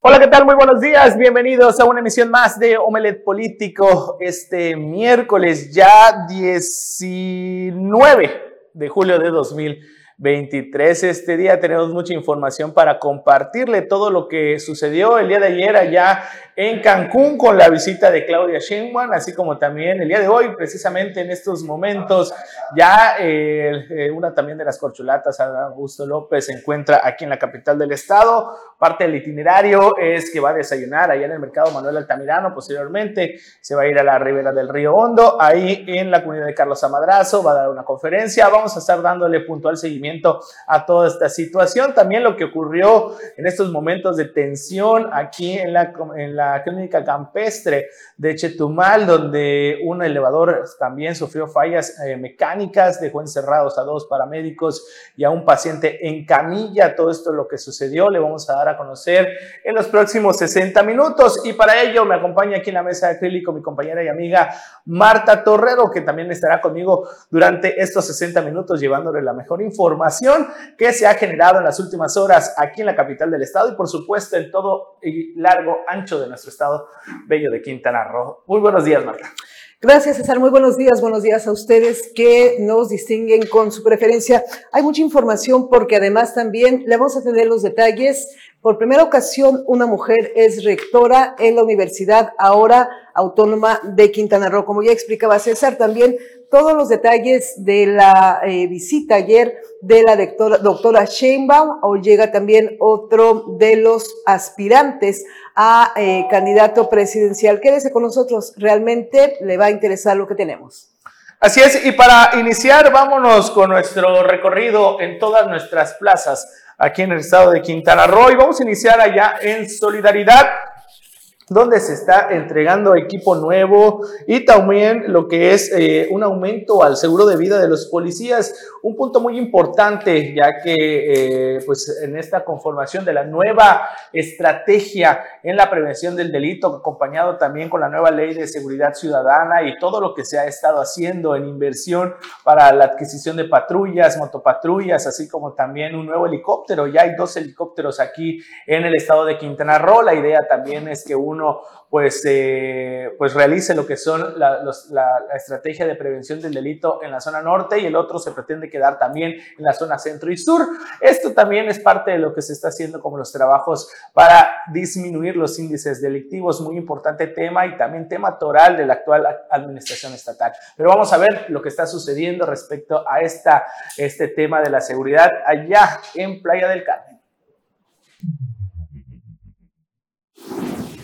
Hola, ¿qué tal? Muy buenos días. Bienvenidos a una emisión más de Omelet Político este miércoles ya 19 de julio de 2023. Este día tenemos mucha información para compartirle todo lo que sucedió el día de ayer allá en Cancún con la visita de Claudia Sheinbaum, así como también el día de hoy, precisamente en estos momentos, ya eh, eh, una también de las corchulatas, Augusto López, se encuentra aquí en la capital del estado. Parte del itinerario es que va a desayunar allá en el mercado Manuel Altamirano, posteriormente se va a ir a la ribera del río Hondo, ahí en la comunidad de Carlos Amadrazo, va a dar una conferencia, vamos a estar dándole puntual seguimiento a toda esta situación, también lo que ocurrió en estos momentos de tensión aquí en la, en la clínica campestre de Chetumal, donde un elevador también sufrió fallas eh, mecánicas, dejó encerrados a dos paramédicos y a un paciente en camilla. Todo esto es lo que sucedió, le vamos a dar a conocer en los próximos 60 minutos. Y para ello me acompaña aquí en la mesa de acrílico mi compañera y amiga Marta Torrero, que también estará conmigo durante estos 60 minutos llevándole la mejor información que se ha generado en las últimas horas aquí en la capital del estado y por supuesto en todo y largo ancho de nuestro estado bello de Quintana Roo. Muy buenos días, Marta. Gracias, César. Muy buenos días. Buenos días a ustedes que nos distinguen con su preferencia. Hay mucha información porque además también le vamos a tener los detalles. Por primera ocasión, una mujer es rectora en la Universidad ahora Autónoma de Quintana Roo. Como ya explicaba César, también todos los detalles de la eh, visita ayer de la doctora, doctora Sheinbaum, o llega también otro de los aspirantes a eh, candidato presidencial. Quédese con nosotros, realmente le va a interesar lo que tenemos. Así es, y para iniciar, vámonos con nuestro recorrido en todas nuestras plazas aquí en el estado de Quintana Roo. Y vamos a iniciar allá en Solidaridad donde se está entregando equipo nuevo y también lo que es eh, un aumento al seguro de vida de los policías. Un punto muy importante, ya que eh, pues en esta conformación de la nueva estrategia en la prevención del delito, acompañado también con la nueva ley de seguridad ciudadana y todo lo que se ha estado haciendo en inversión para la adquisición de patrullas, motopatrullas, así como también un nuevo helicóptero. Ya hay dos helicópteros aquí en el estado de Quintana Roo. La idea también es que uno pues, eh, pues realice lo que son la, estrategia de prevención del delito en la zona norte y el otro se pretende quedar también en la zona centro y sur. Esto también es parte de lo que se está haciendo como los trabajos para disminuir los índices delictivos, muy importante tema y también tema toral de la actual administración estatal. Pero vamos a ver lo que está sucediendo respecto a esta, este tema de la seguridad allá en Playa del Carmen.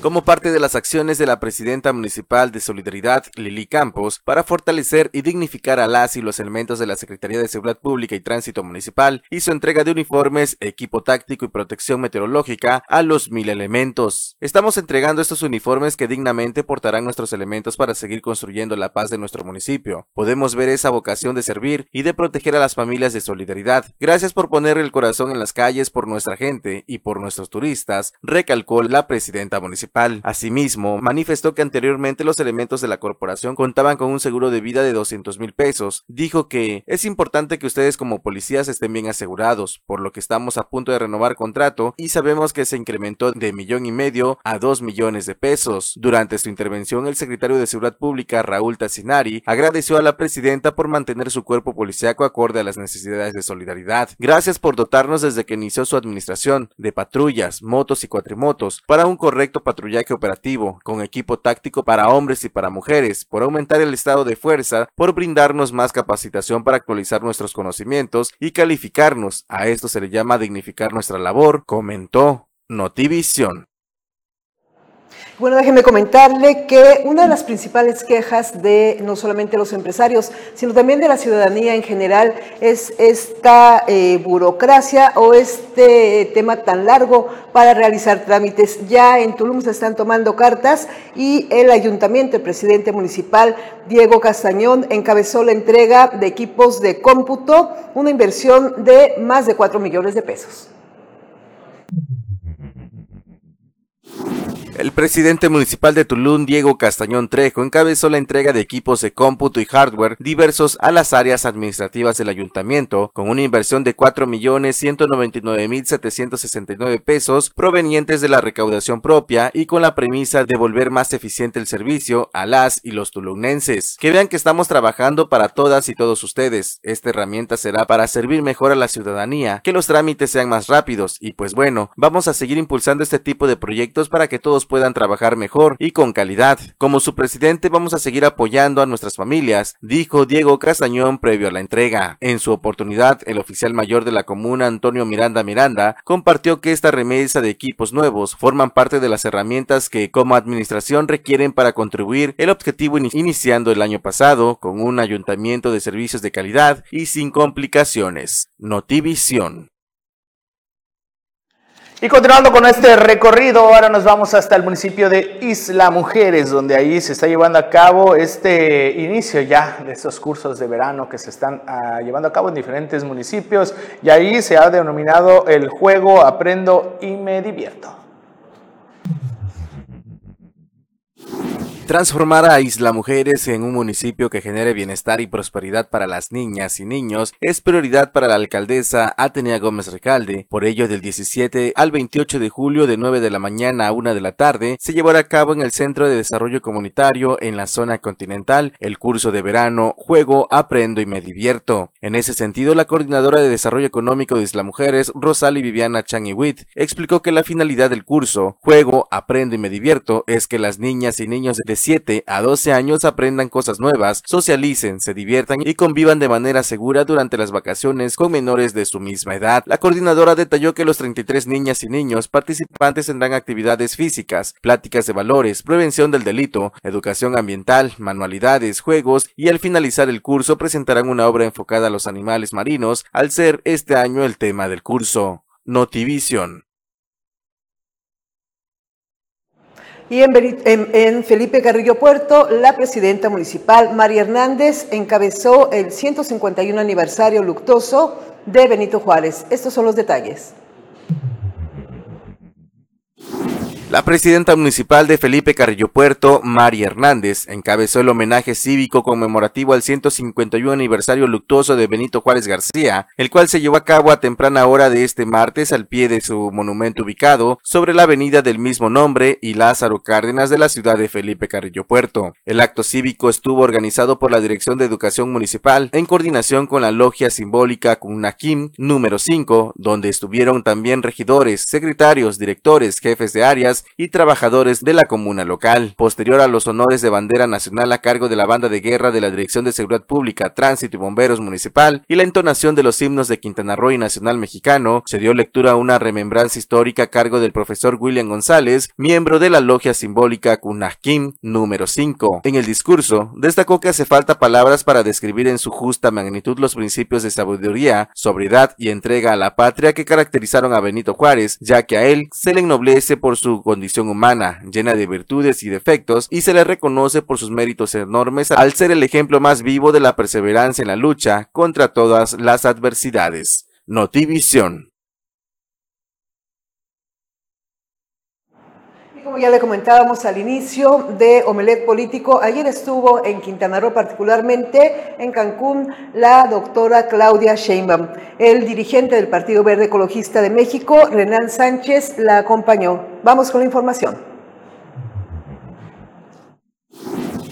Como parte de las acciones de la presidenta municipal de Solidaridad, Lili Campos, para fortalecer y dignificar a las y los elementos de la Secretaría de Seguridad Pública y Tránsito Municipal, hizo entrega de uniformes, equipo táctico y protección meteorológica a los mil elementos. Estamos entregando estos uniformes que dignamente portarán nuestros elementos para seguir construyendo la paz de nuestro municipio. Podemos ver esa vocación de servir y de proteger a las familias de Solidaridad. Gracias por poner el corazón en las calles por nuestra gente y por nuestros turistas, recalcó la presidenta municipal. Asimismo, manifestó que anteriormente los elementos de la corporación contaban con un seguro de vida de 200 mil pesos. Dijo que es importante que ustedes como policías estén bien asegurados, por lo que estamos a punto de renovar contrato y sabemos que se incrementó de millón y medio a dos millones de pesos. Durante su intervención, el secretario de Seguridad Pública, Raúl Tassinari, agradeció a la presidenta por mantener su cuerpo policíaco acorde a las necesidades de solidaridad. Gracias por dotarnos desde que inició su administración de patrullas, motos y cuatrimotos para un correcto patrullaje patrullaje operativo, con equipo táctico para hombres y para mujeres, por aumentar el estado de fuerza, por brindarnos más capacitación para actualizar nuestros conocimientos y calificarnos. A esto se le llama dignificar nuestra labor, comentó Notivisión. Bueno, déjenme comentarle que una de las principales quejas de no solamente los empresarios, sino también de la ciudadanía en general es esta eh, burocracia o este tema tan largo para realizar trámites. Ya en Tulum se están tomando cartas y el ayuntamiento, el presidente municipal Diego Castañón, encabezó la entrega de equipos de cómputo, una inversión de más de 4 millones de pesos. El presidente municipal de Tulum, Diego Castañón Trejo, encabezó la entrega de equipos de cómputo y hardware diversos a las áreas administrativas del ayuntamiento, con una inversión de 4.199.769 pesos provenientes de la recaudación propia y con la premisa de volver más eficiente el servicio a las y los tulumnenses. Que vean que estamos trabajando para todas y todos ustedes. Esta herramienta será para servir mejor a la ciudadanía, que los trámites sean más rápidos y pues bueno, vamos a seguir impulsando este tipo de proyectos para que todos puedan trabajar mejor y con calidad. Como su presidente vamos a seguir apoyando a nuestras familias, dijo Diego Castañón previo a la entrega. En su oportunidad, el oficial mayor de la comuna, Antonio Miranda Miranda, compartió que esta remesa de equipos nuevos forman parte de las herramientas que como administración requieren para contribuir el objetivo iniciando el año pasado con un ayuntamiento de servicios de calidad y sin complicaciones. Notivisión. Y continuando con este recorrido, ahora nos vamos hasta el municipio de Isla Mujeres, donde ahí se está llevando a cabo este inicio ya de estos cursos de verano que se están ah, llevando a cabo en diferentes municipios. Y ahí se ha denominado el juego Aprendo y me divierto. Transformar a Isla Mujeres en un municipio que genere bienestar y prosperidad para las niñas y niños es prioridad para la alcaldesa Atenea Gómez Recalde. Por ello, del 17 al 28 de julio de 9 de la mañana a 1 de la tarde se llevará a cabo en el Centro de Desarrollo Comunitario en la zona continental el curso de verano Juego, Aprendo y Me Divierto. En ese sentido, la coordinadora de Desarrollo Económico de Isla Mujeres, Rosali Viviana Changiwit, explicó que la finalidad del curso Juego, Aprendo y Me Divierto es que las niñas y niños de 7 a 12 años aprendan cosas nuevas, socialicen, se diviertan y convivan de manera segura durante las vacaciones con menores de su misma edad. La coordinadora detalló que los 33 niñas y niños participantes tendrán actividades físicas, pláticas de valores, prevención del delito, educación ambiental, manualidades, juegos y al finalizar el curso presentarán una obra enfocada a los animales marinos, al ser este año el tema del curso. Notivision. Y en, Felipe Carrillo Puerto, la presidenta municipal María Hernández encabezó el 151 aniversario luctuoso de Benito Juárez. Estos son los detalles. La presidenta municipal de Felipe Carrillo Puerto, María Hernández, encabezó el homenaje cívico conmemorativo al 151 aniversario luctuoso de Benito Juárez García, el cual se llevó a cabo a temprana hora de este martes al pie de su monumento ubicado sobre la avenida del mismo nombre y Lázaro Cárdenas de la ciudad de Felipe Carrillo Puerto. El acto cívico estuvo organizado por la Dirección de Educación Municipal en coordinación con la Logia Simbólica Kunakim número 5, donde estuvieron también regidores, secretarios, directores, jefes de áreas, y trabajadores de la comuna local. Posterior a los honores de bandera nacional a cargo de la banda de guerra de la Dirección de Seguridad Pública, Tránsito y Bomberos Municipal y la entonación de los himnos de Quintana Roo y Nacional Mexicano, se dio lectura a una remembranza histórica a cargo del profesor William González, miembro de la logia simbólica Kunahkim número 5. En el discurso, destacó que hace falta palabras para describir en su justa magnitud los principios de sabiduría, sobriedad y entrega a la patria que caracterizaron a Benito Juárez, ya que a él se le ennoblece por su condición humana, llena de virtudes y defectos, y se le reconoce por sus méritos enormes al ser el ejemplo más vivo de la perseverancia en la lucha contra todas las adversidades. Notivisión. Ya le comentábamos al inicio de Omelet Político, ayer estuvo en Quintana Roo, particularmente en Cancún, la doctora Claudia Sheinbaum. El dirigente del Partido Verde Ecologista de México, Renan Sánchez, la acompañó. Vamos con la información.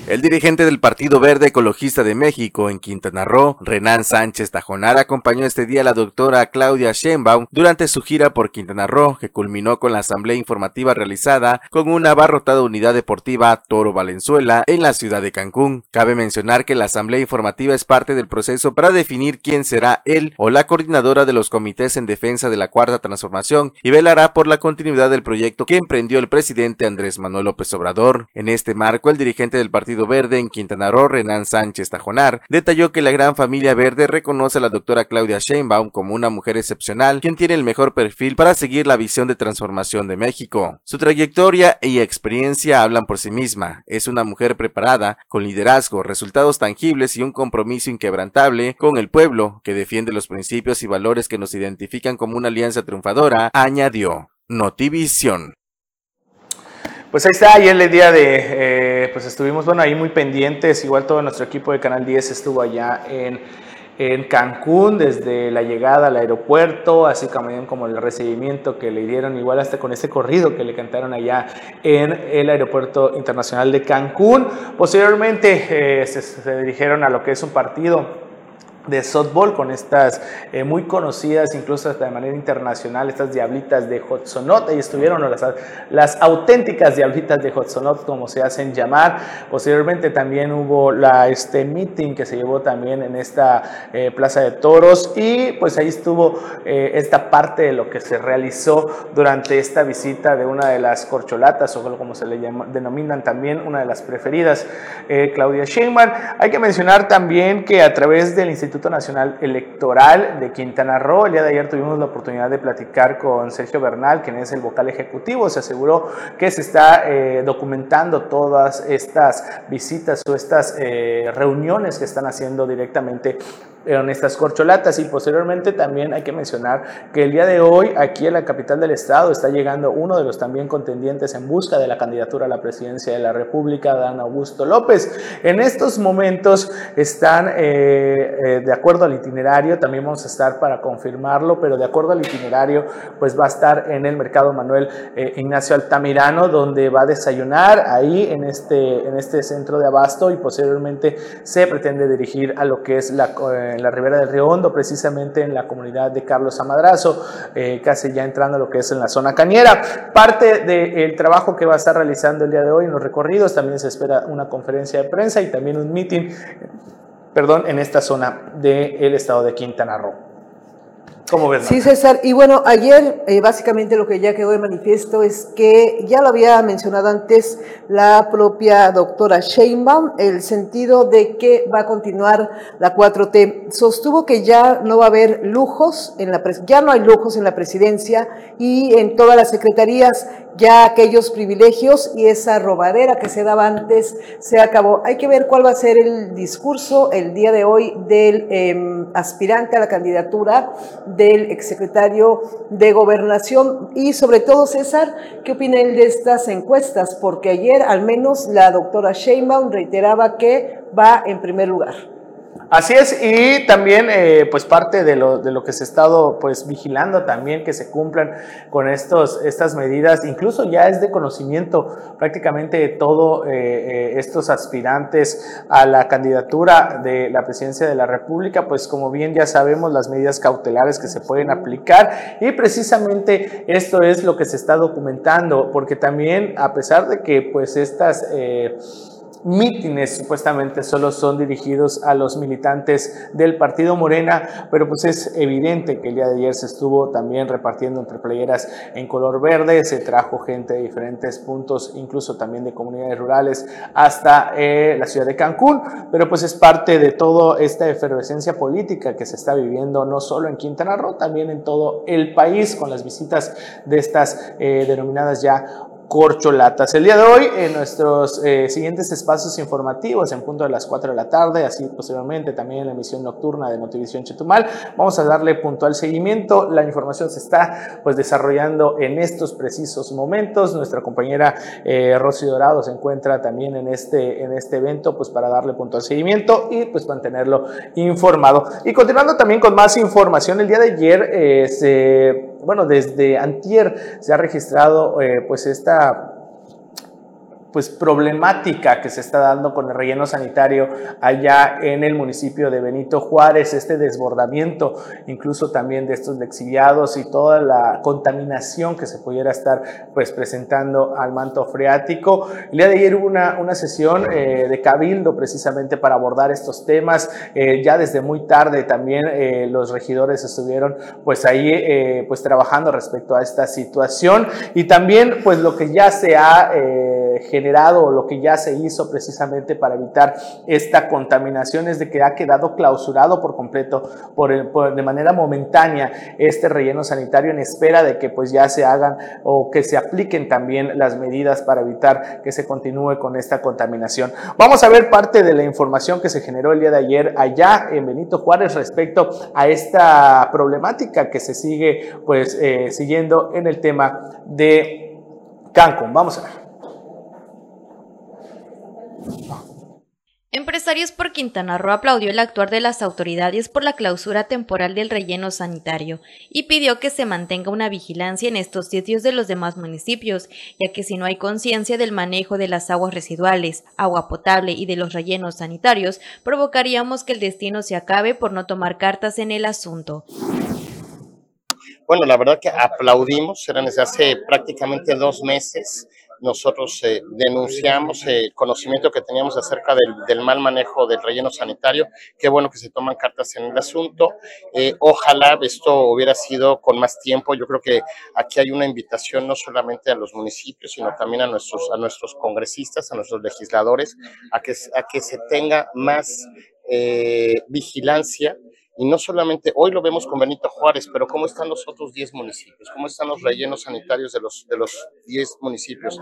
El dirigente del Partido Verde Ecologista de México en Quintana Roo, Renan Sánchez Tajonar, acompañó este día a la doctora Claudia Sheinbaum durante su gira por Quintana Roo, que culminó con la asamblea informativa realizada con una abarrotada unidad deportiva Toro Valenzuela en la ciudad de Cancún. Cabe mencionar que la asamblea informativa es parte del proceso para definir quién será él o la coordinadora de los comités en defensa de la Cuarta Transformación y velará por la continuidad del proyecto que emprendió el presidente Andrés Manuel López Obrador. En este marco, el dirigente del Partido Verde en Quintana Roo, Renan Sánchez Tajonar, detalló que la gran familia verde reconoce a la doctora Claudia Sheinbaum como una mujer excepcional, quien tiene el mejor perfil para seguir la visión de transformación de México. Su trayectoria y experiencia hablan por sí misma. Es una mujer preparada, con liderazgo, resultados tangibles y un compromiso inquebrantable con el pueblo, que defiende los principios y valores que nos identifican como una alianza triunfadora, añadió. Notivisión. Pues ahí está, ayer el día de, eh, pues estuvimos, bueno, ahí muy pendientes, igual todo nuestro equipo de Canal 10 estuvo allá en, en Cancún, desde la llegada al aeropuerto, así también como el recibimiento que le dieron, igual hasta con ese corrido que le cantaron allá en el aeropuerto internacional de Cancún. Posteriormente eh, se, se dirigieron a lo que es un partido de softball con estas eh, muy conocidas, incluso hasta de manera internacional, estas diablitas de Hotsonot. Ahí estuvieron las, las auténticas diablitas de Hotsonot, como se hacen llamar. Posteriormente también hubo la, este meeting que se llevó también en esta eh, Plaza de Toros y pues ahí estuvo eh, esta parte de lo que se realizó durante esta visita de una de las corcholatas o como se le llama, denominan también una de las preferidas, Claudia Sheinbaum. Hay que mencionar también que a través del Instituto Instituto Nacional Electoral de Quintana Roo. El día de ayer tuvimos la oportunidad de platicar con Sergio Bernal, quien es el vocal ejecutivo. Se aseguró que se está eh, documentando todas estas visitas o estas eh, reuniones que están haciendo directamente en estas corcholatas y posteriormente también hay que mencionar que el día de hoy aquí en la capital del estado está llegando uno de los también contendientes en busca de la candidatura a la presidencia de la República, Dan Augusto López. En estos momentos están eh, eh, de acuerdo al itinerario, también vamos a estar para confirmarlo, pero de acuerdo al itinerario pues va a estar en el mercado Manuel eh, Ignacio Altamirano donde va a desayunar ahí en este, en este centro de abasto y posteriormente se pretende dirigir a lo que es la en la ribera del Río Hondo, precisamente en la comunidad de Carlos Amadrazo, eh, casi ya entrando a lo que es en la zona cañera. Parte del trabajo que va a estar realizando el día de hoy en los recorridos, también se espera una conferencia de prensa y también un meeting, perdón, en esta zona del estado de Quintana Roo. ¿Cómo ves? Sí, César. Y bueno, ayer eh, básicamente lo que ya quedó de manifiesto es que ya lo había mencionado antes la propia doctora Sheinbaum, el sentido de que va a continuar la 4T. Sostuvo que ya no va a haber lujos en la ya no hay lujos en la presidencia y en todas las secretarías ya aquellos privilegios y esa robadera que se daba antes se acabó. Hay que ver cuál va a ser el discurso el día de hoy del em, aspirante a la candidatura del exsecretario de Gobernación y sobre todo, César, ¿qué opina él de estas encuestas? Porque ayer al menos la doctora Sheinbaum reiteraba que va en primer lugar. Así es, y también eh, pues parte de lo, de lo, que se ha estado pues vigilando también que se cumplan con estos, estas medidas, incluso ya es de conocimiento prácticamente de todos eh, eh, estos aspirantes a la candidatura de la presidencia de la República, pues como bien ya sabemos las medidas cautelares que se pueden aplicar y precisamente esto es lo que se está documentando, porque también a pesar de que pues estas mítines supuestamente solo son dirigidos a los militantes del partido Morena, pero pues es evidente que el día de ayer se estuvo también repartiendo entre playeras en color verde, se trajo gente de diferentes puntos, incluso también de comunidades rurales, hasta eh, la ciudad de Cancún, pero pues es parte de toda esta efervescencia política que se está viviendo no solo en Quintana Roo, también en todo el país con las visitas de estas eh, denominadas ya corcholatas. El día de hoy, en nuestros eh, siguientes espacios informativos, en punto de las 4 de la tarde, así posteriormente también en la emisión nocturna de Notivisión Chetumal, vamos a darle puntual seguimiento. La información se está pues desarrollando en estos precisos momentos. Nuestra compañera eh, Rosy Dorado se encuentra también en este, en este evento pues para darle puntual seguimiento y pues mantenerlo informado. Y continuando también con más información, el día de ayer eh, se bueno, desde antier se ha registrado eh, pues esta pues problemática que se está dando con el relleno sanitario allá en el municipio de Benito Juárez, este desbordamiento incluso también de estos lexiviados y toda la contaminación que se pudiera estar pues presentando al manto freático. El día de ayer hubo una, una sesión eh, de cabildo precisamente para abordar estos temas, eh, ya desde muy tarde también eh, los regidores estuvieron pues ahí pues trabajando respecto a esta situación y también pues lo que ya se ha generado o lo que ya se hizo precisamente para evitar esta contaminación es de que ha quedado clausurado por completo por, de manera momentánea este relleno sanitario en espera de que pues ya se hagan o que se apliquen también las medidas para evitar que se continúe con esta contaminación. Vamos a ver parte de la información que se generó el día de ayer allá en Benito Juárez respecto a esta problemática que se sigue pues eh, siguiendo en el tema de Cancún. Vamos a ver. Empresarios por Quintana Roo aplaudió el actuar de las autoridades por la clausura temporal del relleno sanitario y pidió que se mantenga una vigilancia en estos sitios de los demás municipios, ya que si no hay conciencia del manejo de las aguas residuales, agua potable y de los rellenos sanitarios, provocaríamos que el destino se acabe por no tomar cartas en el asunto. Bueno, la verdad que aplaudimos, eran desde hace prácticamente dos meses nosotros eh, denunciamos el conocimiento que teníamos acerca del, mal manejo del relleno sanitario. Qué bueno que se toman cartas en el asunto. Eh, ojalá esto hubiera sido con más tiempo. Yo creo que aquí hay una invitación no solamente a los municipios, sino también a nuestros, a nuestros congresistas, a nuestros legisladores, a que, a que se tenga más eh, vigilancia y no solamente, hoy lo vemos con Benito Juárez, pero ¿cómo están los otros 10 municipios? ¿Cómo están los rellenos sanitarios de los, de los 10 municipios?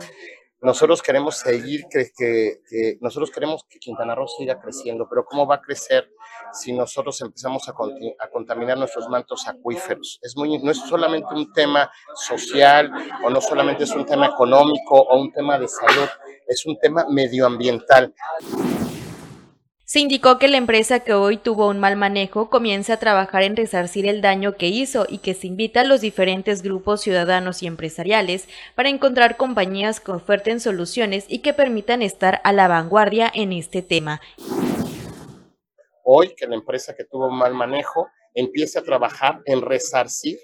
Nosotros queremos seguir, que, que, nosotros queremos que Quintana Roo siga creciendo, pero ¿cómo va a crecer si nosotros empezamos a, a, contaminar nuestros mantos acuíferos? Es muy, no es solamente un tema social o no solamente es un tema económico o un tema de salud, es un tema medioambiental. Se indicó que la empresa que hoy tuvo un mal manejo comienza a trabajar en resarcir el daño que hizo y que se invita a los diferentes grupos ciudadanos y empresariales para encontrar compañías que oferten soluciones y que permitan estar a la vanguardia en este tema. Hoy que la empresa que tuvo un mal manejo empiece a trabajar en resarcir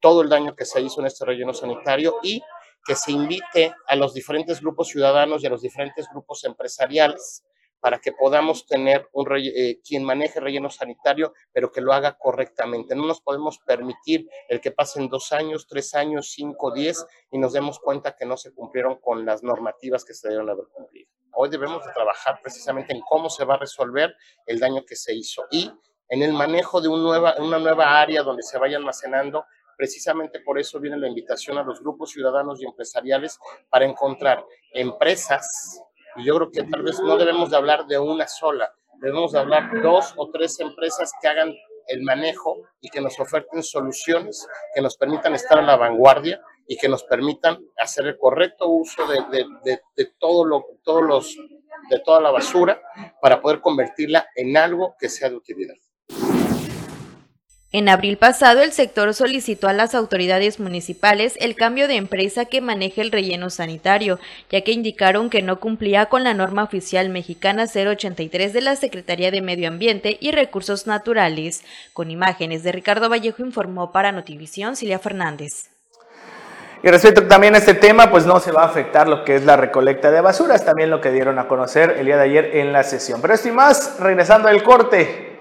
todo el daño que se hizo en este relleno sanitario y que se invite a los diferentes grupos ciudadanos y a los diferentes grupos empresariales para que podamos tener un eh, quien maneje relleno sanitario, pero que lo haga correctamente. No nos podemos permitir el que pasen dos años, tres años, cinco, diez y nos demos cuenta que no se cumplieron con las normativas que se debieron haber cumplido. Hoy debemos de trabajar precisamente en cómo se va a resolver el daño que se hizo y en el manejo de una nueva área donde se vaya almacenando Precisamente por eso viene la invitación a los grupos ciudadanos y empresariales para encontrar empresas y yo creo que tal vez no debemos de hablar de una sola, debemos de hablar dos o tres empresas que hagan el manejo y que nos oferten soluciones que nos permitan estar a la vanguardia y que nos permitan hacer el correcto uso de, de, de, todo lo, todos los, de toda la basura para poder convertirla en algo que sea de utilidad. En abril pasado, el sector solicitó a las autoridades municipales el cambio de empresa que maneje el relleno sanitario, ya que indicaron que no cumplía con la norma oficial mexicana 083 de la Secretaría de Medio Ambiente y Recursos Naturales. Con imágenes de Ricardo Vallejo informó para Notivisión Cilia Fernández. Y respecto también a este tema, pues no se va a afectar lo que es la recolecta de basuras, también lo que dieron a conocer el día de ayer en la sesión. Pero esto y más, regresando al corte,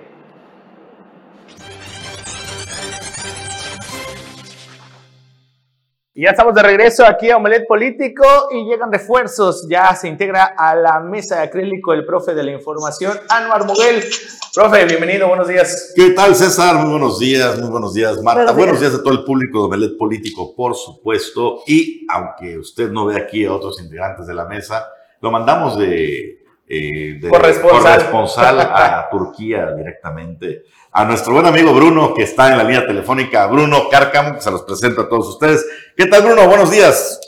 Y ya estamos de regreso aquí a Omelet Político y llegan refuerzos. Ya se integra a la mesa de acrílico el profe de la información, Anuar Muguel. Profe, bienvenido, buenos días. ¿Qué tal, César? Muy buenos días, muy buenos días, Marta. Buenos días, a todo el público de Omelet Político, por supuesto. Y aunque usted no ve aquí a otros integrantes de la mesa, lo mandamos de, eh, de corresponsal a Turquía directamente a nuestro buen amigo Bruno, que está en la línea telefónica. Bruno Cárcamo, que se los presento a todos ustedes. ¿Qué tal, Bruno? Buenos días.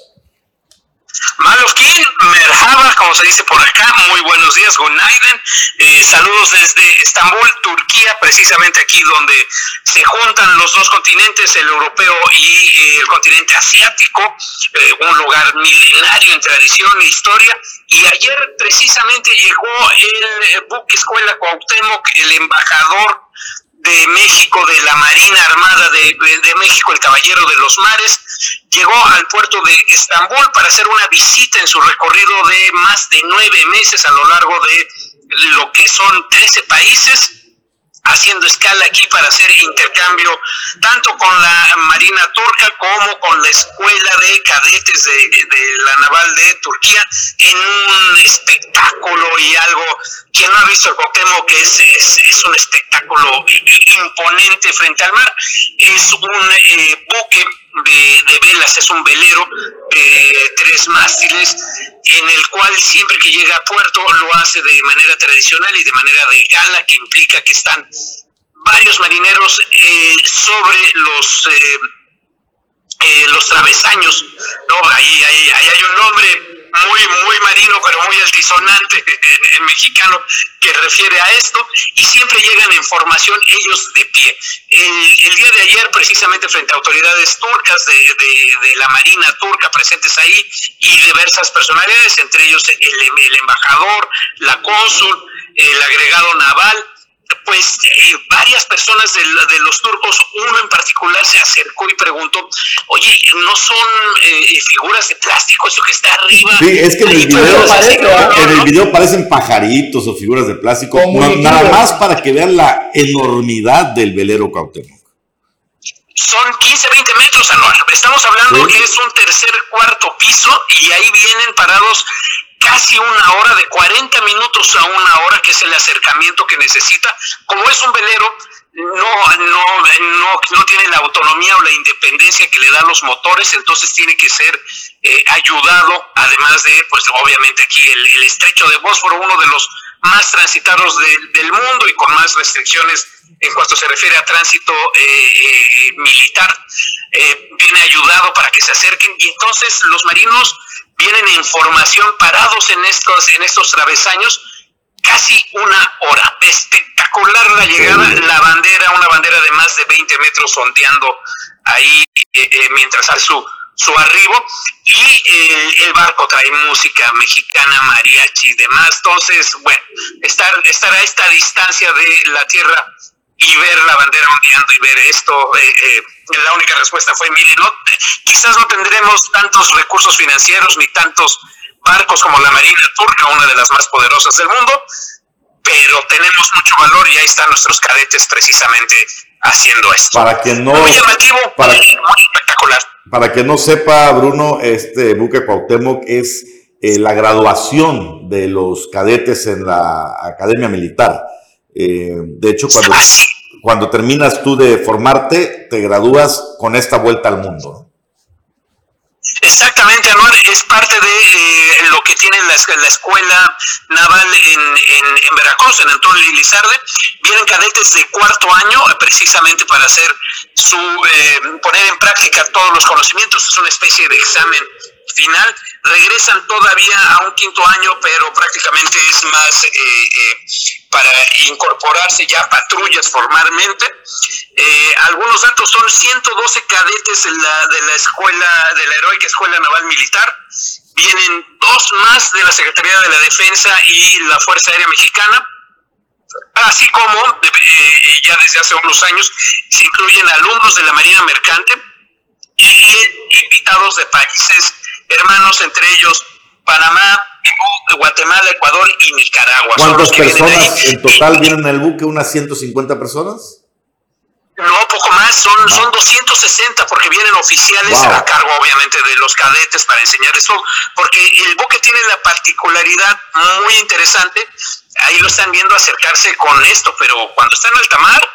Maloskin, Merhaba, como se dice por acá, muy buenos días, Gunaiden. Eh, saludos desde Estambul, Turquía, precisamente aquí donde se juntan los dos continentes, el europeo y eh, el continente asiático, eh, un lugar milenario en tradición e historia. Y ayer precisamente llegó el buque Escuela Cuauhtémoc, el embajador de México, de la Marina Armada de, México, el Caballero de los Mares, llegó al puerto de Estambul para hacer una visita en su recorrido de más de nueve meses a lo largo de lo que son 13 países haciendo escala aquí para hacer intercambio tanto con la Marina Turca como con la Escuela de Cadetes de, la Naval de Turquía en un espectáculo y algo, quien no ha visto el Cuauhtémoc que es, es, un espectáculo imponente frente al mar, es un eh, buque de, velas, es un velero de tres mástiles en el cual siempre que llega a puerto lo hace de manera tradicional y de manera de gala, que implica que están varios marineros eh, sobre los... Eh, eh, los travesaños, ¿no? Ahí, ahí, ahí hay un nombre muy, muy marino, pero muy altisonante en, mexicano que refiere a esto, y siempre llegan en formación ellos de pie. El, día de ayer, precisamente frente a autoridades turcas de, de, la Marina turca presentes ahí y diversas personalidades, entre ellos el, el embajador, la cónsul, el agregado naval, pues eh, varias personas de, los turcos, uno en particular se acercó y preguntó, oye, ¿no son eh, figuras de plástico eso que está arriba? Sí, es que en el, video, en el video parecen pajaritos o figuras de plástico, nada más para que vean la enormidad del velero Cuauhtémoc. Son 15, 20 metros, anual. Estamos hablando que es un tercer, cuarto piso y ahí vienen parados casi una hora, de 40 minutos a una hora, que es el acercamiento que necesita. Como es un velero, no, no, no, no tiene la autonomía o la independencia que le dan los motores, entonces tiene que ser eh, ayudado, además de, pues obviamente aquí el, estrecho de Bósforo, uno de los más transitados del mundo y con más restricciones en cuanto se refiere a tránsito eh, eh, militar, viene ayudado para que se acerquen y entonces los marinos vienen en formación parados en estos, en estos travesaños casi una hora. Espectacular la llegada, la bandera, una bandera de más de 20 metros ondeando ahí eh, eh, mientras hace su, su arribo. Y el, barco trae música mexicana, mariachi y demás. Entonces, bueno, estar, estar a esta distancia de la tierra y ver la bandera ondeando y ver esto, eh, eh, la única respuesta fue, mire, no, quizás no tendremos tantos recursos financieros ni tantos barcos como la Marina Turca, una de las más poderosas del mundo, pero tenemos mucho valor y ahí están nuestros cadetes precisamente haciendo esto. Para que no, muy llamativo, para, muy, espectacular. Para que no sepa, Bruno, este buque Cuauhtémoc es eh, la graduación de los cadetes en la Academia Militar. Eh, de hecho, cuando, cuando terminas tú de formarte, te gradúas con esta vuelta al mundo. Exactamente, Anuar, es parte de eh, lo que tiene la, escuela naval en, Veracruz, en Antonio Lizarde. Vienen cadetes de cuarto año eh, precisamente para hacer su, poner en práctica todos los conocimientos. Es una especie de examen final. Regresan todavía a un quinto año, pero prácticamente es más eh, eh, para incorporarse ya patrullas formalmente. Eh, algunos datos son 112 cadetes de la, de la escuela, de la heroica Escuela Naval Militar. Vienen dos más de la Secretaría de la Defensa y la Fuerza Aérea Mexicana así como ya desde hace unos años se incluyen alumnos de la Marina Mercante y invitados de países hermanos, entre ellos Panamá, Guatemala, Ecuador y Nicaragua. ¿Cuántas personas en total vienen en el buque? ¿Unas 150 personas? No, poco más, son, son 260 porque vienen oficiales a cargo obviamente de los cadetes para enseñarles todo, porque el buque tiene la particularidad muy interesante, ahí lo están viendo acercarse con esto, pero cuando está en alta mar,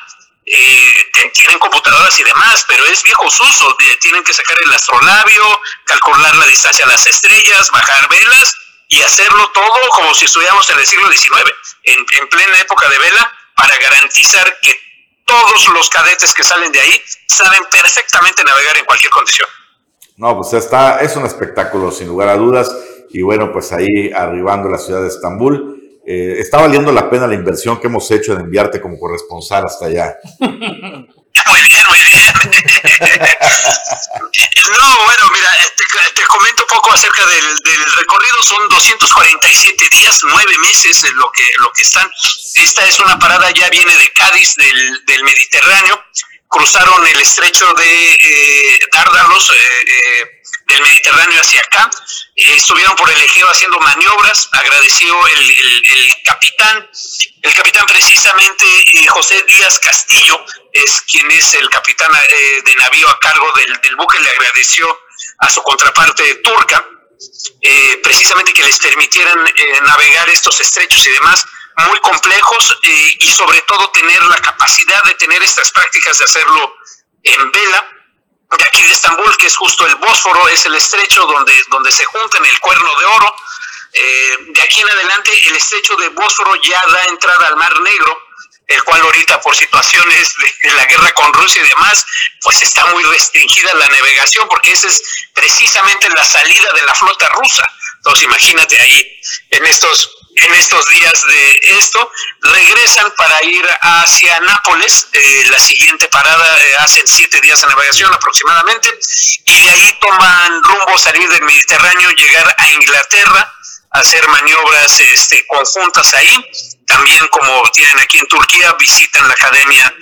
eh, tienen computadoras y demás, pero es viejo uso, tienen que sacar el astrolabio, calcular la distancia a las estrellas, bajar velas y hacerlo todo como si estuviéramos en el siglo XIX, en, en plena época de vela, para garantizar que todos los cadetes que salen de ahí saben perfectamente navegar en cualquier condición. No, pues está, es un espectáculo sin lugar a dudas. Y bueno, pues ahí arribando la ciudad de Estambul, eh, está valiendo la pena la inversión que hemos hecho en enviarte como corresponsal hasta allá. Muy bien, muy bien. no, bueno, mira, te, comento un poco acerca del, recorrido. Son 247 días, nueve meses en lo que, lo que están. Esta es una parada, ya viene de Cádiz, del, del Mediterráneo. Cruzaron el estrecho de eh, Dárdalos. Eh, eh del Mediterráneo hacia acá. Eh, estuvieron por el Egeo haciendo maniobras, agradeció el, el, capitán. El capitán precisamente, eh, José Díaz Castillo, es quien es el capitán eh, de navío a cargo del, del, buque, le agradeció a su contraparte turca, precisamente que les permitieran navegar estos estrechos y demás muy complejos y sobre todo tener la capacidad de tener estas prácticas de hacerlo en vela de aquí de Estambul, que es justo el Bósforo, es el estrecho donde, donde se juntan el cuerno de oro. Eh, de aquí en adelante, el estrecho de Bósforo ya da entrada al Mar Negro. el cual ahorita por situaciones de, la guerra con Rusia y demás, pues está muy restringida la navegación, porque esa es precisamente la salida de la flota rusa. Entonces imagínate ahí, en estos, en estos días de esto, regresan para ir hacia Nápoles, eh, la siguiente parada eh, hacen siete días de navegación aproximadamente, y de ahí toman rumbo salir del Mediterráneo, llegar a Inglaterra, hacer maniobras este, conjuntas ahí. También, como tienen aquí en Turquía, visitan la Academia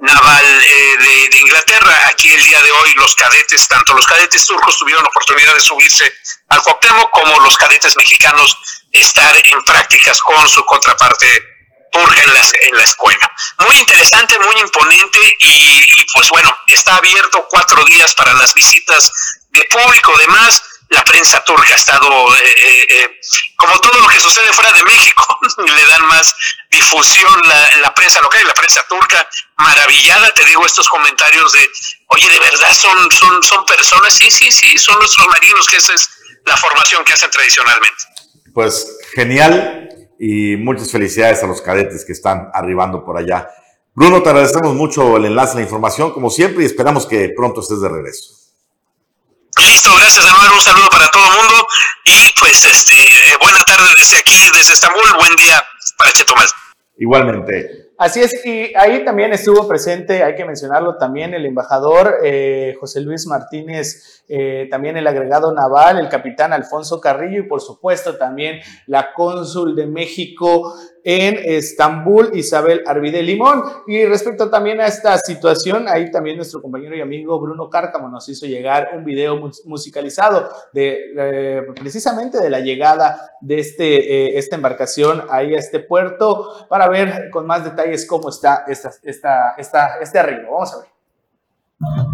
Naval eh, de, Inglaterra. Aquí el día de hoy los cadetes, tanto los cadetes turcos tuvieron la oportunidad de subirse al Cuauhtémoc como los cadetes mexicanos estar en prácticas con su contraparte turca en la, en la escuela. Muy interesante, muy imponente y, pues bueno, está abierto cuatro días para las visitas de público, demás la prensa turca ha estado, eh, eh, eh, como todo lo que sucede fuera de México, le dan más difusión la, la prensa local y la prensa turca, maravillada, te digo estos comentarios de, oye, de verdad son, son, son personas, sí, sí, sí, son nuestros marinos, que esa es la formación que hacen tradicionalmente. Pues genial y muchas felicidades a los cadetes que están arribando por allá. Bruno, te agradecemos mucho el enlace, la información, como siempre, y esperamos que pronto estés de regreso. Listo, gracias nuevo, un saludo para todo el mundo y pues este eh, buena tarde desde aquí, desde Estambul, buen día para Chetumal. Igualmente. Así es, y ahí también estuvo presente, hay que mencionarlo también, el embajador eh, José Luis Martínez, eh, también el agregado naval, el capitán Alfonso Carrillo y por supuesto también la cónsul de México en Estambul, Isabel Arvide Limón. Y respecto también a esta situación, ahí también nuestro compañero y amigo Bruno Cárcamo nos hizo llegar un video musicalizado de eh, precisamente de la llegada de este, esta embarcación ahí a este puerto para ver con más detalle es cómo está esta, esta, esta, este arreglo. Vamos a ver.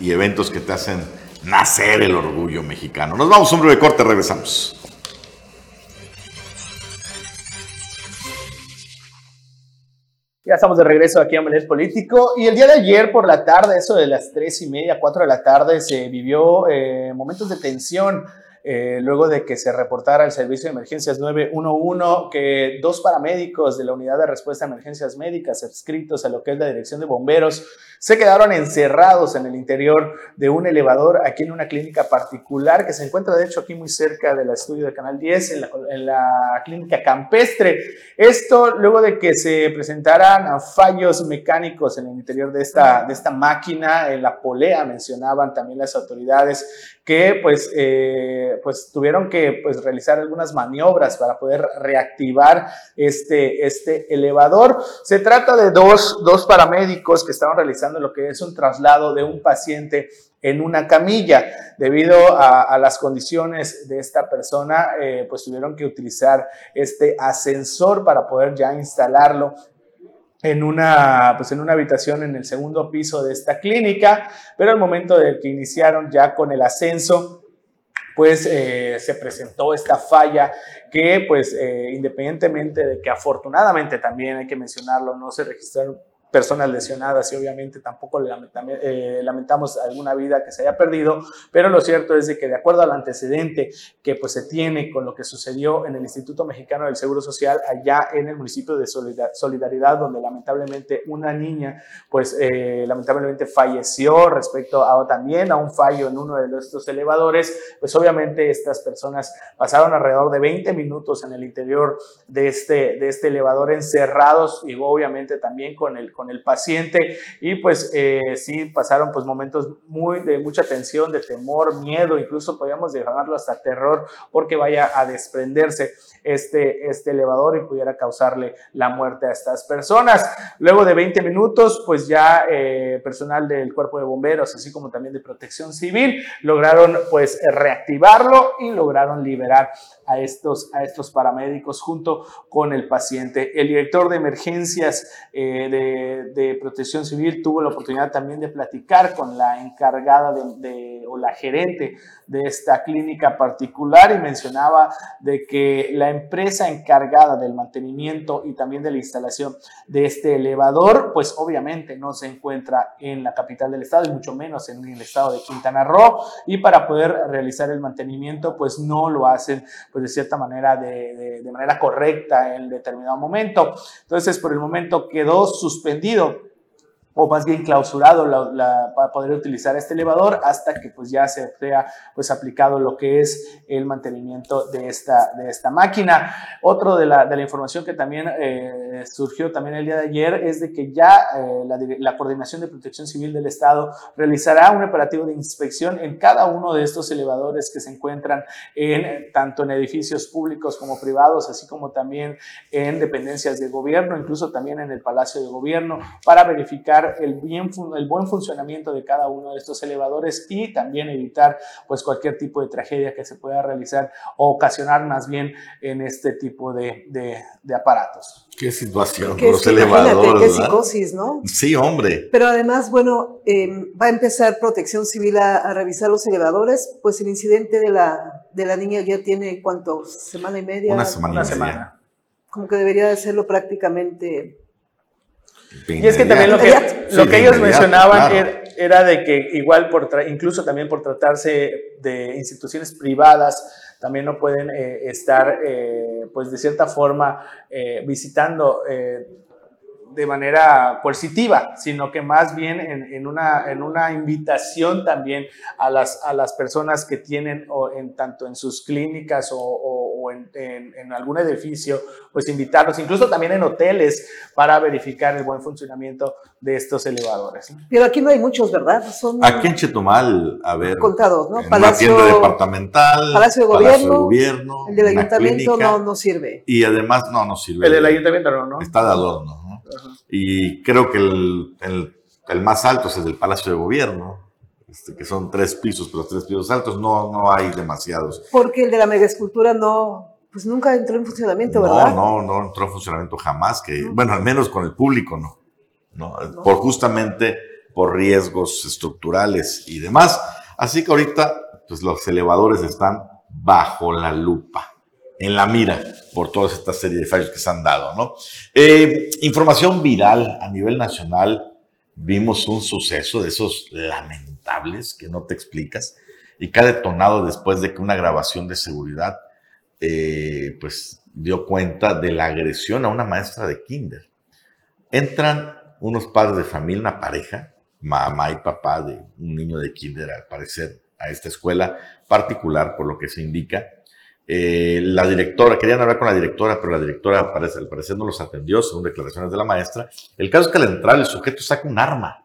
y eventos que te hacen nacer el orgullo mexicano. Nos vamos a un breve corte, regresamos. Ya estamos de regreso aquí a Melet Político y el día de ayer por la tarde, eso de las tres y media, cuatro de la tarde, se vivió eh, momentos de tensión eh, luego de que se reportara el servicio de emergencias 911 que dos paramédicos de la unidad de respuesta a emergencias médicas adscritos a lo que es la dirección de bomberos se quedaron encerrados en el interior de un elevador aquí en una clínica particular que se encuentra de hecho aquí muy cerca del estudio de Canal 10 en la, en la clínica campestre. Esto luego de que se presentaran fallos mecánicos en el interior de esta, de esta máquina, en la polea mencionaban también las autoridades que pues, eh, pues tuvieron que pues, realizar algunas maniobras para poder reactivar este, este elevador. Se trata de dos, dos paramédicos que estaban realizando lo que es un traslado de un paciente en una camilla. Debido a, las condiciones de esta persona, eh, pues tuvieron que utilizar este ascensor para poder ya instalarlo en una, pues en una habitación en el segundo piso de esta clínica, pero al momento de que iniciaron ya con el ascenso, pues eh, se presentó esta falla que pues eh, independientemente de que afortunadamente también hay que mencionarlo, no se registraron personas lesionadas y obviamente tampoco eh, lamentamos alguna vida que se haya perdido, pero lo cierto es de que de acuerdo al antecedente que pues se tiene con lo que sucedió en el Instituto Mexicano del Seguro Social allá en el municipio de Solidaridad, donde lamentablemente una niña pues eh, lamentablemente falleció respecto a también a un fallo en uno de estos elevadores, pues obviamente estas personas pasaron alrededor de 20 minutos en el interior de este, de este elevador encerrados y obviamente también con el con el paciente y pues eh, sí pasaron pues momentos muy de mucha tensión, de temor, miedo, incluso podríamos llamarlo hasta terror porque vaya a desprenderse este, este elevador y pudiera causarle la muerte a estas personas. Luego de 20 minutos pues ya eh, personal del cuerpo de bomberos así como también de protección civil lograron pues reactivarlo y lograron liberar a estos, a estos paramédicos junto con el paciente. El director de emergencias eh, de, de, Protección Civil tuvo la oportunidad también de platicar con la encargada de, o la gerente de esta clínica particular y mencionaba de que la empresa encargada del mantenimiento y también de la instalación de este elevador, pues obviamente no se encuentra en la capital del estado y mucho menos en el estado de Quintana Roo y para poder realizar el mantenimiento pues no lo hacen pues de cierta manera, de, de, manera correcta en determinado momento. Entonces, por el momento quedó suspendido entendido o más bien clausurado para poder utilizar este elevador hasta que pues ya se sea pues aplicado lo que es el mantenimiento de esta, de esta máquina. Otro de la, de la información que también eh, surgió también el día de ayer es de que ya eh, la, Coordinación de Protección Civil del Estado realizará un operativo de inspección en cada uno de estos elevadores que se encuentran en tanto en edificios públicos como privados, así como también en dependencias de gobierno, incluso también en el Palacio de Gobierno, para verificar el, bien, el buen funcionamiento de cada uno de estos elevadores y también evitar pues cualquier tipo de tragedia que se pueda realizar o ocasionar más bien en este tipo de, de, aparatos. Qué situación, los elevadores. Qué psicosis, ¿no? Sí, hombre. Pero además, bueno, em, va a empezar Protección Civil a, revisar los elevadores, pues el incidente de la, de la niña ya tiene, ¿cuánto? ¿Semana y media? Una semana Una semana. Como que debería de hacerlo prácticamente y es que también lo que, lo que ellos mencionaban era, de que igual, por incluso también por tratarse de instituciones privadas, también no pueden eh, estar, eh, pues de cierta forma, eh, visitando de manera coercitiva, sino que más bien en, una, en una invitación también a las, a las personas que tienen, o en, tanto en sus clínicas o, en, algún edificio, pues invitarlos, incluso también en hoteles, para verificar el buen funcionamiento de estos elevadores. Pero aquí no hay muchos, ¿verdad? Son aquí en Chetumal, a ver, contados, ¿no? Palacio, una tienda departamental, Palacio de Gobierno, gobierno el del ayuntamiento no, no sirve. Y además, no, no sirve. El del ayuntamiento no, ¿no? Está de adorno. Y creo que el, el, más alto es el del Palacio de Gobierno, este, que son tres pisos, pero tres pisos altos no, no hay demasiados. Porque el de la megaescultura no, pues nunca entró en funcionamiento, ¿verdad? No, no, no entró en funcionamiento jamás, que, bueno, al menos con el público no, no, por justamente por riesgos estructurales y demás. Así que ahorita, pues los elevadores están bajo la lupa en la mira por toda esta serie de fallos que se han dado. ¿no? Eh, información viral a nivel nacional, vimos un suceso de esos lamentables que no te explicas y que ha detonado después de que una grabación de seguridad eh, pues dio cuenta de la agresión a una maestra de kinder. Entran unos padres de familia, una pareja, mamá y papá de un niño de kinder, al parecer, a esta escuela particular, por lo que se indica, eh, la directora, querían hablar con la directora, pero la directora al parecer no los atendió, según declaraciones de la maestra. El caso es que al entrar el sujeto saca un arma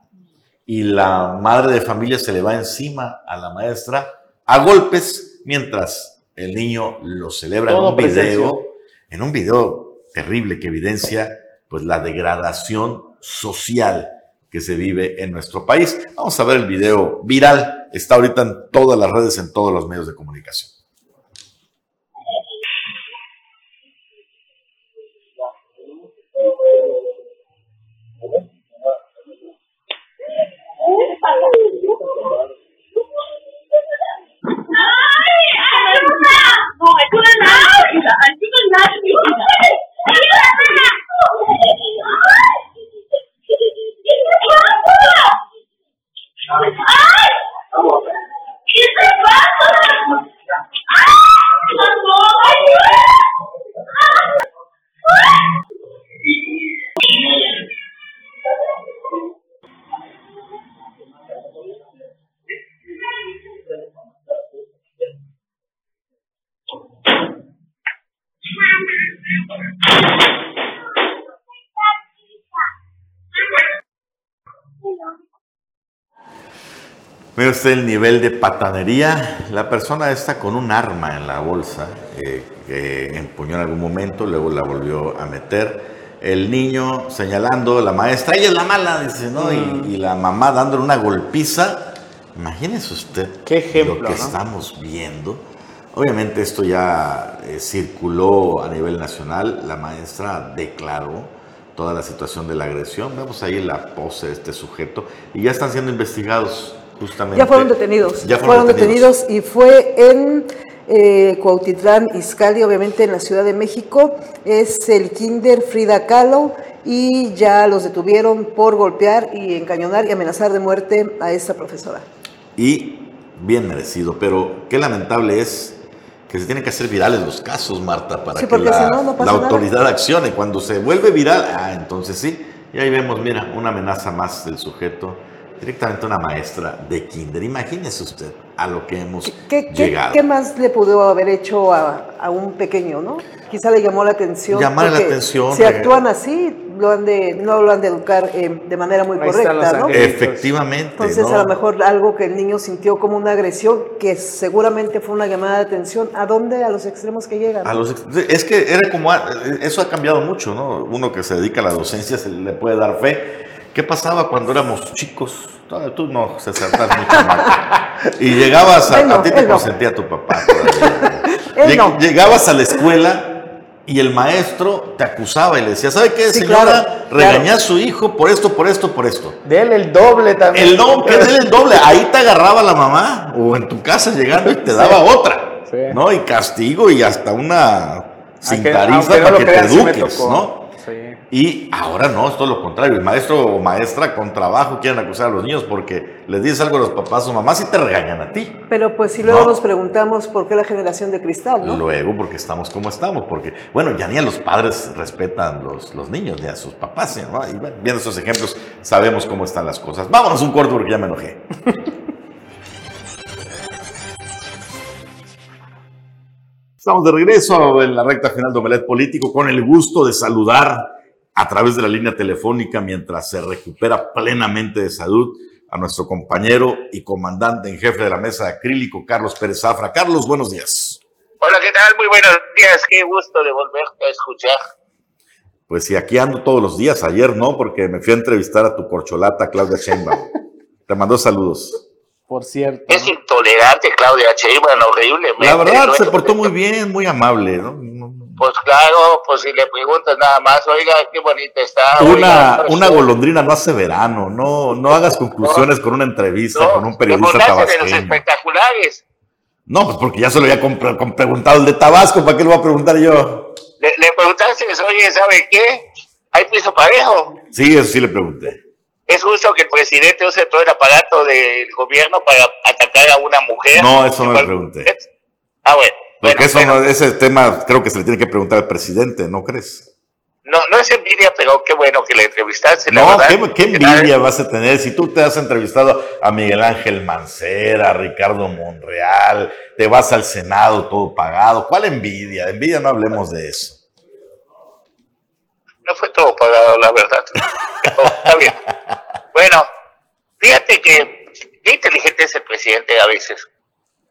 y la madre de familia se le va encima a la maestra a golpes mientras el niño lo celebra en un video, en un video terrible que evidencia pues la degradación social que se vive en nuestro país. Vamos a ver el video viral, está ahorita en todas las redes, en todos los medios de comunicación. El nivel de patanería. La persona está con un arma en la bolsa eh, que empuñó en algún momento, luego la volvió a meter. El niño señalando, la maestra, ella es la mala, dice, ¿no? Y, la mamá dándole una golpiza. Imagínese usted ¿Qué ejemplo, lo que estamos viendo. Obviamente esto ya eh, circuló a nivel nacional. La maestra declaró toda la situación de la agresión. Vemos ahí la pose de este sujeto y ya están siendo investigados ya fueron detenidos. Ya fueron, detenidos. y fue en eh, Cuautitlán, Izcalli, obviamente en la Ciudad de México. Es el Kinder Frida Kahlo y ya los detuvieron por golpear y encañonar y amenazar de muerte a esta profesora. Y bien merecido, pero qué lamentable es que se tienen que hacer virales los casos, Marta, para que la, la autoridad accione. Cuando se vuelve viral, ah, entonces sí. Y ahí vemos, mira, una amenaza más del sujeto directamente una maestra de kinder. Imagínese usted a lo que hemos llegado. ¿qué, más le pudo haber hecho a, un pequeño, no? Quizá le llamó la atención. Llamar la atención. Si actúan así, lo han de, no lo han de educar eh, de manera muy correcta, ¿no? Efectivamente. Entonces, a lo mejor algo que el niño sintió como una agresión, que seguramente fue una llamada de atención. ¿A dónde? A los extremos que llegan. A los, es que era como, eso ha cambiado mucho, ¿no? Uno que se dedica a la docencia se le puede dar fe ¿Qué pasaba cuando éramos chicos? Tú no, se estás mucho más. Y llegabas a, a ti te consentía tu papá. Llegabas a la escuela y el maestro te acusaba y le decía, ¿sabe qué, señora? Regañé a su hijo por esto, por esto, por esto. Dele el doble también. El doble, dele el doble. Ahí te agarraba la mamá o en tu casa llegando y te daba otra. ¿No? Y castigo y hasta una sin para que te eduques, ¿no? Y ahora no, es todo lo contrario. El maestro o maestra con trabajo quieren acusar a los niños porque les dices algo a los papás o mamás y te regañan a ti. Pero pues si luego nos preguntamos por qué la generación de cristal, ¿no? Luego porque estamos como estamos, porque bueno, ya ni a los padres respetan los, los niños, ni a sus papás. ¿no? Y viendo esos ejemplos sabemos cómo están las cosas. Vámonos un corto porque ya me enojé. Estamos de regreso en la recta final de Omelet Político con el gusto de saludar a través de la línea telefónica mientras se recupera plenamente de salud a nuestro compañero y comandante en jefe de la mesa de acrílico, Carlos Pérez Zafra. Carlos, buenos días. Hola, ¿qué tal? Muy buenos días. Qué gusto de volverte a escuchar. Pues sí, aquí ando todos los días. Ayer no, porque me fui a entrevistar a tu corcholata, Claudia Sheinbaum. Te mandó saludos. Por cierto. Es intolerante, Claudia Sheinbaum, horrible. La verdad, se portó muy bien, muy amable, ¿no? Pues claro, pues si le preguntas nada más, oiga, qué bonita está. Una, una golondrina no hace verano, no, no hagas conclusiones con una entrevista con un periodista tabasqueño. de los espectaculares. No, pues porque ya se lo había preguntado el de Tabasco, ¿para qué lo voy a preguntar yo? Le, le preguntaste, oye, ¿sabe qué? ¿Hay piso parejo? Sí, eso sí le pregunté. ¿Es justo que el presidente use todo el aparato del gobierno para atacar a una mujer? No, eso no le pregunté. Ah, bueno. Porque eso ese tema creo que se le tiene que preguntar al presidente, ¿no crees? No, no es envidia, pero qué bueno que le entrevistaste. no, ¿qué, envidia vas a tener si tú te has entrevistado a Miguel Ángel Mancera, a Ricardo Monreal, te vas al Senado todo pagado? ¿Cuál envidia? Envidia no hablemos de eso. No fue todo pagado, la verdad. está bien. Bueno, fíjate que qué inteligente es el presidente a veces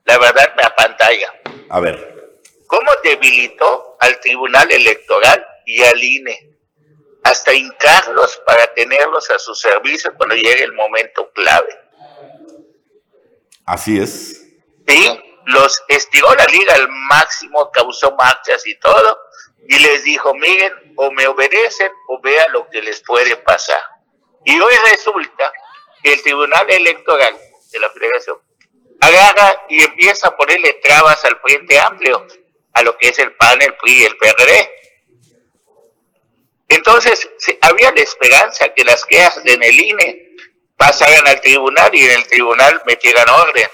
la verdad me apantalla. A ver. ¿Cómo debilitó al Tribunal Electoral y al INE? Hasta hincarlos para tenerlos a su servicio cuando llegue el momento clave. Así es. Sí, los estiró la liga al máximo, causó marchas y todo, y les dijo, miren, o me obedecen o vean lo que les puede pasar. Y hoy resulta que el Tribunal Electoral de la Federación agarra y empieza a ponerle trabas al Frente Amplio, a lo que es el PAN, el PRI y el PRD. Entonces, había la esperanza que las quejas en el pasaran al tribunal y en el tribunal metieran orden.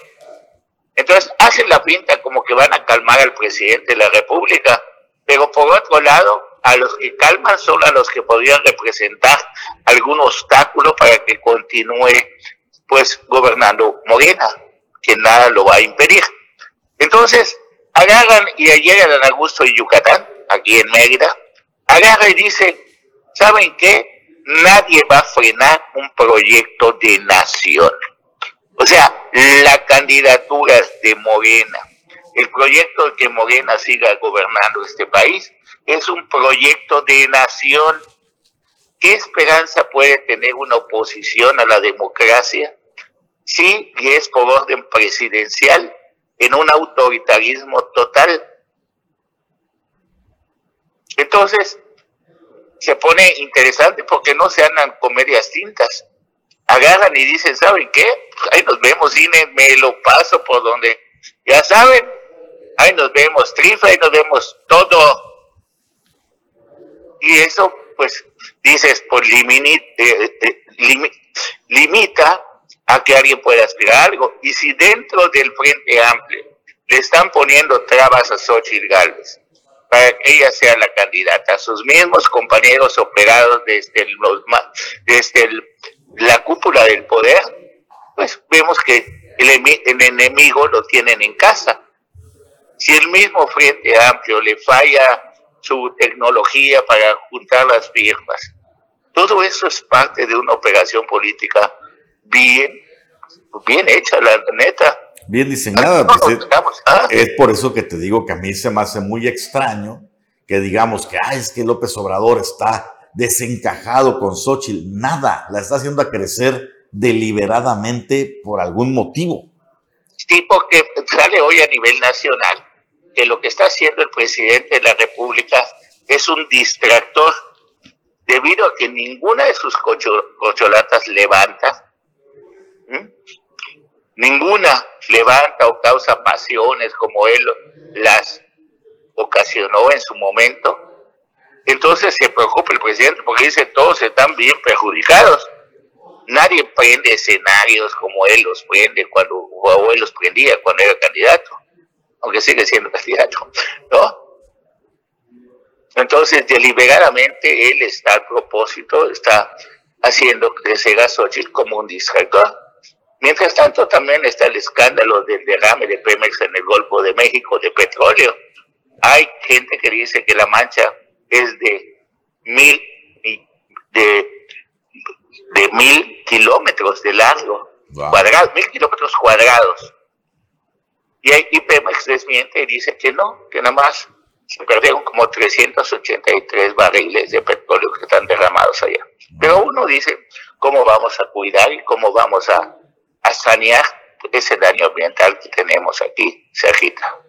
Entonces, hacen la pinta como que van a calmar al presidente de la República, pero por otro lado, a los que calman son a los que podrían representar algún obstáculo para que continúe pues gobernando Morena, que nada lo va a impedir. Entonces, agarran y llegan a Augusto y Yucatán, aquí en Mérida, agarra y dice, ¿saben qué? Nadie va a frenar un proyecto de nación. O sea, la candidatura de Morena, el proyecto de que Morena siga gobernando este país, es un proyecto de nación. ¿Qué esperanza puede tener una oposición a la democracia si es por orden presidencial en un autoritarismo total? Entonces, se pone interesante porque no se andan comedias tintas. Agarran y dicen, ¿saben qué? Ahí nos vemos, cine, me lo paso por donde, ya saben, ahí nos vemos, trifa, ahí nos vemos todo y eso, pues, dices, pues limita a que alguien pueda aspirar a algo. Y si dentro del Frente Amplio le están poniendo trabas a Xochitl Gálvez para que ella sea la candidata, sus mismos compañeros operados desde, los, desde la cúpula del poder, pues vemos que el, el enemigo lo tienen en casa. Si el mismo Frente Amplio le falla su tecnología para juntar las firmas. Todo eso es parte de una operación política bien, bien hecha, la neta. Bien diseñada. Pues, ¿ah? es, por eso que te digo que a mí se me hace muy extraño que digamos que Ay, es que López Obrador está desencajado con Xochitl. Nada, la está haciendo a crecer deliberadamente por algún motivo. Sí, porque sale hoy a nivel nacional que lo que está haciendo el presidente de la República es un distractor debido a que ninguna de sus cocholatas levanta, ninguna levanta o causa pasiones como él las ocasionó en su momento. Entonces se preocupa el presidente porque dice todos están bien perjudicados. Nadie prende escenarios como él los prende cuando o él los prendía cuando era candidato aunque sigue siendo candidato, ¿no? Entonces, deliberadamente, él está a propósito, está haciendo que se Xochitl como un distractor. Mientras tanto, también está el escándalo del derrame de Pemex en el Golfo de México de petróleo. Hay gente que dice que la mancha es de mil, de, de mil kilómetros de largo, cuadrados, mil kilómetros cuadrados. Y, ahí Pemex desmiente y dice que no, que nada más se perdieron como 383 barriles de petróleo que están derramados allá. Pero uno dice, ¿cómo vamos a cuidar y cómo vamos a, sanear ese daño ambiental que tenemos aquí cerquita?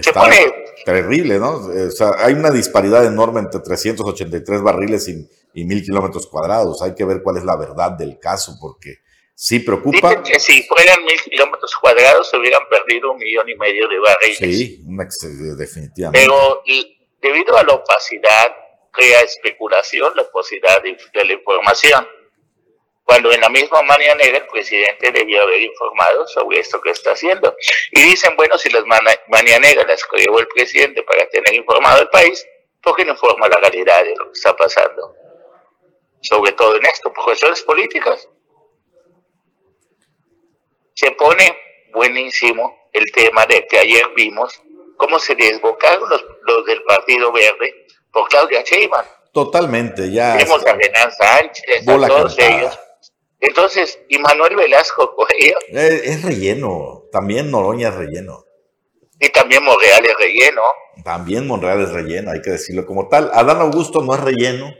se pone... terrible, ¿no? O sea, hay una disparidad enorme entre 383 barriles y, y mil kilómetros cuadrados. Hay que ver cuál es la verdad del caso, porque Sí, preocupa. Dicen que si fueran mil kilómetros cuadrados se hubieran perdido un millón y medio de barriles. Sí, definitivamente. Pero debido a la opacidad, crea especulación la posibilidad de, la información. Cuando en la misma mañanera el presidente debió haber informado sobre esto que está haciendo. Y dicen, bueno, si las mañaneras las creó el presidente para tener informado el país, ¿por qué no informa la realidad de lo que está pasando? Sobre todo en esto, por cuestiones políticas se pone buenísimo el tema de que ayer vimos cómo se desbocaron los, los del Partido Verde por Claudia Sheinbaum. Totalmente, ya. Vemos a Renan Sánchez, a todos ellos. Entonces, y Manuel Velasco Correa. Es, es relleno, también Noroña es relleno. Y también Monreal es relleno. También Monreal es relleno, hay que decirlo como tal. Adán Augusto no es relleno,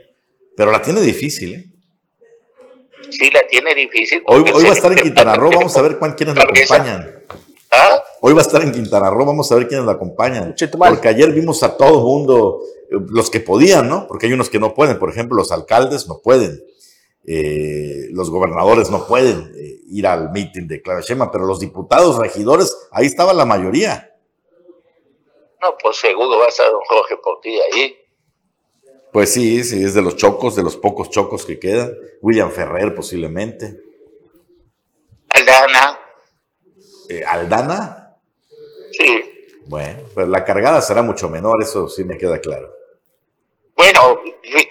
pero la tiene difícil, ¿eh? sí la tiene difícil. Hoy, va a estar en Quintana Roo, vamos a ver quiénes la acompañan. ¿Ah? Hoy va a estar en Quintana Roo, vamos a ver quiénes la acompañan. Porque ayer vimos a todo mundo, eh, los que podían, ¿no? Porque hay unos que no pueden, por ejemplo, los alcaldes no pueden. Eh, los gobernadores no pueden eh, ir al meeting de Clara Shema, pero los diputados, regidores, ahí estaba la mayoría. No, pues seguro va a estar don Jorge ti ahí. Pues sí, sí, es de los chocos, de los pocos chocos que quedan. William Ferrer posiblemente. Aldana. Eh, ¿Aldana? Sí. Bueno, pues la cargada será mucho menor, eso sí me queda claro. Bueno,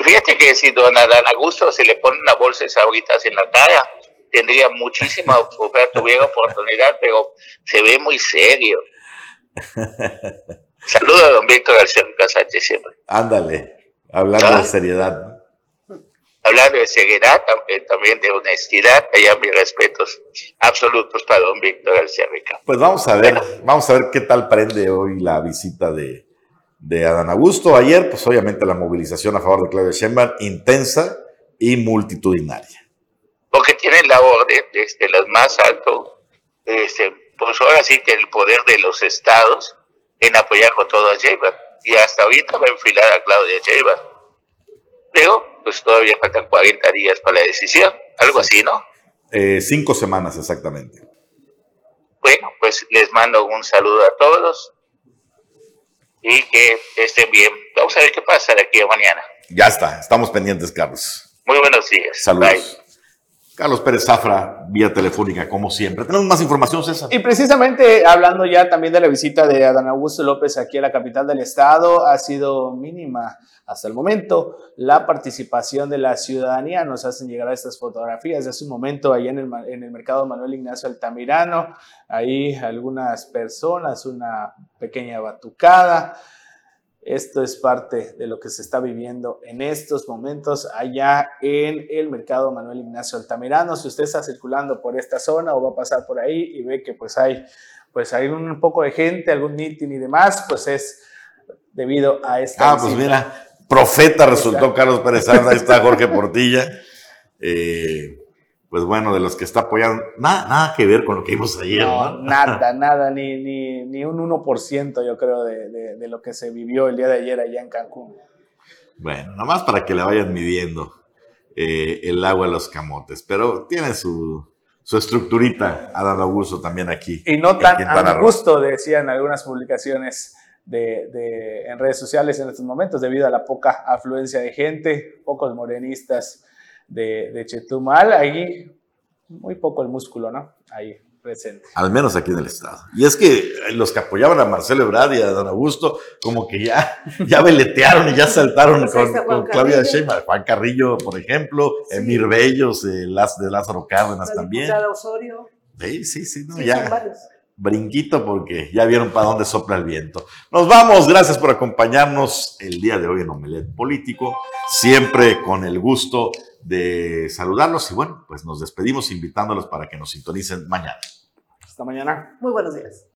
fíjate que si don Adán Augusto se le pone una bolsa de sabritas en la cara, tendría muchísima oferta, tuviera oportunidad, pero se ve muy serio. Saludo a don Víctor García Sánchez siempre. Ándale, hablando de ¿Ah? seriedad. Hablando de seriedad, también de honestidad, allá mis respetos absolutos para don Víctor García Rica. Pues vamos a ver, vamos a ver qué tal prende hoy la visita de, de Adán Augusto. Ayer, pues obviamente la movilización a favor de Claudia Sheinbaum intensa y multitudinaria. Porque tienen la orden desde los más altos, este, pues ahora sí que el poder de los estados en apoyar con todo a Sheinbaum. Y hasta ahorita va a enfilar a Claudia Sheinbaum. Luego, pues todavía faltan 40 días para la decisión, algo así, ¿no? Eh, cinco semanas exactamente. Bueno, pues les mando un saludo a todos y que estén bien. Vamos a ver qué pasa de aquí a mañana. Ya está, estamos pendientes, Carlos. Muy buenos días. Saludos. Carlos Pérez Zafra, vía telefónica, como siempre. Tenemos más información, César. Y precisamente hablando ya también de la visita de Adán Augusto López aquí a la capital del estado, ha sido mínima hasta el momento la participación de la ciudadanía. Nos hacen llegar a estas fotografías de hace un momento ahí en el, en el mercado Manuel Ignacio Altamirano. Ahí algunas personas, una pequeña batucada. Esto es parte de lo que se está viviendo en estos momentos allá en el mercado Manuel Ignacio Altamirano. Si usted está circulando por esta zona o va a pasar por ahí y ve que pues hay, pues hay un poco de gente, algún meeting y demás, pues es debido a esta. Ah, pues mira, profeta resultó Carlos Pérez ahí está Jorge Portilla. Eh, pues bueno, de los que está apoyando, nada, nada que ver con lo que vimos ayer. No, nada, nada, ni, ni, ni, un 1% yo creo de, de, lo que se vivió el día de ayer allá en Cancún. Bueno, nada más para que le vayan midiendo eh, el agua a los camotes, pero tiene su, su estructurita dar gusto también aquí. Y no tan a gusto, decían algunas publicaciones de, de, en redes sociales en estos momentos, debido a la poca afluencia de gente, pocos morenistas de, de Chetumal, ahí muy poco el músculo, ¿no? Ahí presente. Al menos aquí en el estado. Y es que los que apoyaban a Marcelo Ebrard y a Don Augusto, como que ya, ya veletearon y ya saltaron pues con, Claudia Sheinbaum. Juan Carrillo, por ejemplo, Emir Bellos, de Lázaro Cárdenas también. Osorio. Sí, sí, sí, no, ya. Brinquito porque ya vieron para dónde sopla el viento. Nos vamos, gracias por acompañarnos el día de hoy en Omelet Político, siempre con el gusto de saludarlos y bueno, pues nos despedimos invitándolos para que nos sintonicen mañana. Hasta mañana. Muy buenos días.